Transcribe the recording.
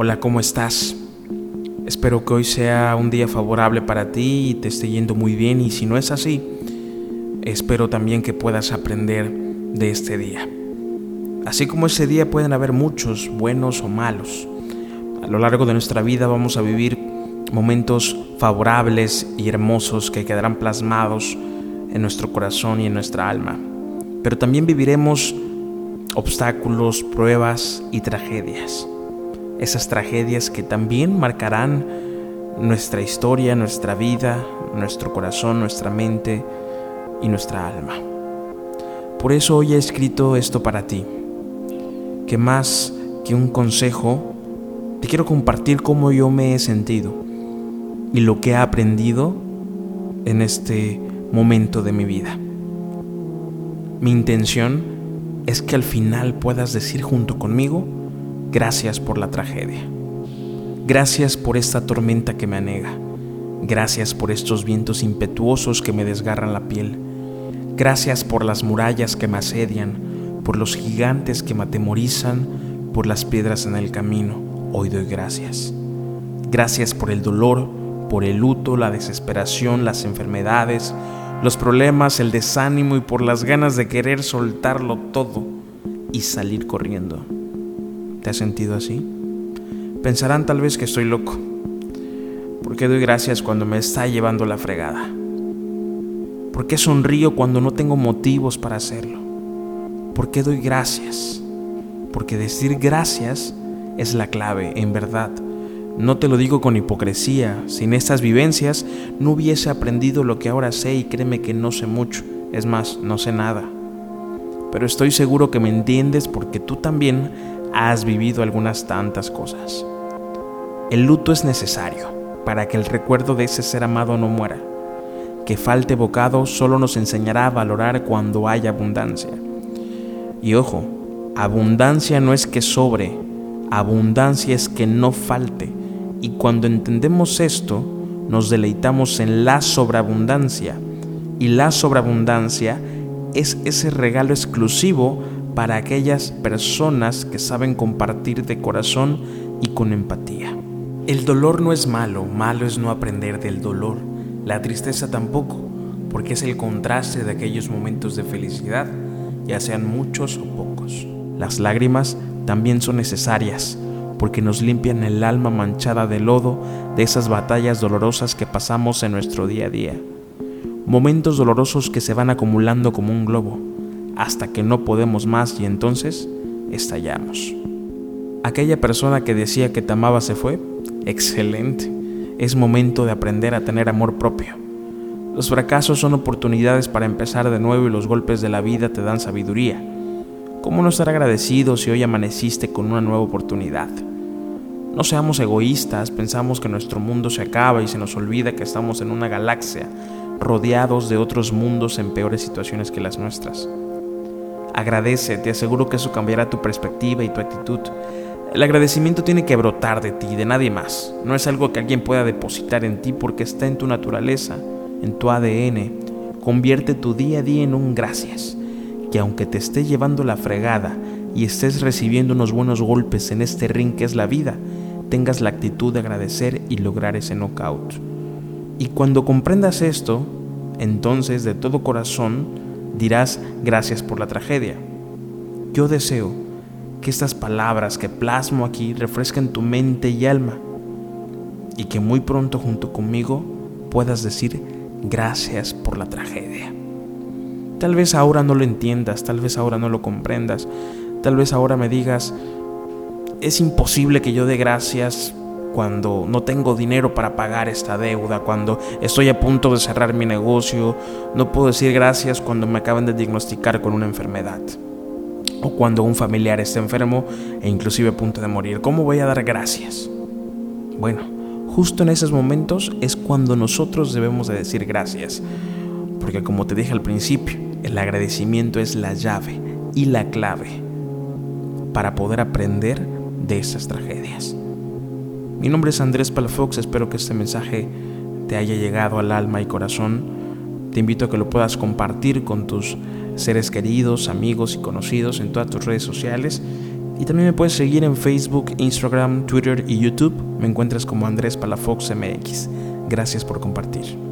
Hola, ¿cómo estás? Espero que hoy sea un día favorable para ti y te esté yendo muy bien y si no es así, espero también que puedas aprender de este día. Así como ese día pueden haber muchos, buenos o malos. A lo largo de nuestra vida vamos a vivir momentos favorables y hermosos que quedarán plasmados en nuestro corazón y en nuestra alma. Pero también viviremos obstáculos, pruebas y tragedias esas tragedias que también marcarán nuestra historia, nuestra vida, nuestro corazón, nuestra mente y nuestra alma. Por eso hoy he escrito esto para ti, que más que un consejo, te quiero compartir cómo yo me he sentido y lo que he aprendido en este momento de mi vida. Mi intención es que al final puedas decir junto conmigo, Gracias por la tragedia. Gracias por esta tormenta que me anega. Gracias por estos vientos impetuosos que me desgarran la piel. Gracias por las murallas que me asedian, por los gigantes que me atemorizan, por las piedras en el camino. Hoy doy gracias. Gracias por el dolor, por el luto, la desesperación, las enfermedades, los problemas, el desánimo y por las ganas de querer soltarlo todo y salir corriendo. ¿Te has sentido así? Pensarán tal vez que estoy loco. ¿Por qué doy gracias cuando me está llevando la fregada? ¿Por qué sonrío cuando no tengo motivos para hacerlo? ¿Por qué doy gracias? Porque decir gracias es la clave, en verdad. No te lo digo con hipocresía. Sin estas vivencias no hubiese aprendido lo que ahora sé y créeme que no sé mucho. Es más, no sé nada. Pero estoy seguro que me entiendes porque tú también has vivido algunas tantas cosas. El luto es necesario para que el recuerdo de ese ser amado no muera. Que falte bocado solo nos enseñará a valorar cuando hay abundancia. Y ojo, abundancia no es que sobre, abundancia es que no falte. Y cuando entendemos esto, nos deleitamos en la sobreabundancia. Y la sobreabundancia es ese regalo exclusivo para aquellas personas que saben compartir de corazón y con empatía. El dolor no es malo, malo es no aprender del dolor. La tristeza tampoco, porque es el contraste de aquellos momentos de felicidad, ya sean muchos o pocos. Las lágrimas también son necesarias, porque nos limpian el alma manchada de lodo de esas batallas dolorosas que pasamos en nuestro día a día. Momentos dolorosos que se van acumulando como un globo, hasta que no podemos más y entonces estallamos. Aquella persona que decía que te amaba se fue. Excelente. Es momento de aprender a tener amor propio. Los fracasos son oportunidades para empezar de nuevo y los golpes de la vida te dan sabiduría. ¿Cómo no estar agradecido si hoy amaneciste con una nueva oportunidad? No seamos egoístas, pensamos que nuestro mundo se acaba y se nos olvida que estamos en una galaxia, rodeados de otros mundos en peores situaciones que las nuestras. Agradece, te aseguro que eso cambiará tu perspectiva y tu actitud. El agradecimiento tiene que brotar de ti, de nadie más. No es algo que alguien pueda depositar en ti porque está en tu naturaleza, en tu ADN. Convierte tu día a día en un gracias. Que aunque te esté llevando la fregada y estés recibiendo unos buenos golpes en este ring que es la vida, tengas la actitud de agradecer y lograr ese knockout. Y cuando comprendas esto, entonces de todo corazón, dirás gracias por la tragedia. Yo deseo que estas palabras que plasmo aquí refresquen tu mente y alma y que muy pronto junto conmigo puedas decir gracias por la tragedia. Tal vez ahora no lo entiendas, tal vez ahora no lo comprendas, tal vez ahora me digas, es imposible que yo dé gracias cuando no tengo dinero para pagar esta deuda, cuando estoy a punto de cerrar mi negocio, no puedo decir gracias cuando me acaban de diagnosticar con una enfermedad o cuando un familiar está enfermo e inclusive a punto de morir. ¿Cómo voy a dar gracias? Bueno, justo en esos momentos es cuando nosotros debemos de decir gracias, porque como te dije al principio, el agradecimiento es la llave y la clave para poder aprender de esas tragedias. Mi nombre es Andrés Palafox, espero que este mensaje te haya llegado al alma y corazón. Te invito a que lo puedas compartir con tus seres queridos, amigos y conocidos en todas tus redes sociales Y también me puedes seguir en Facebook, Instagram, Twitter y YouTube. Me encuentras como Andrés Palafox MX. Gracias por compartir.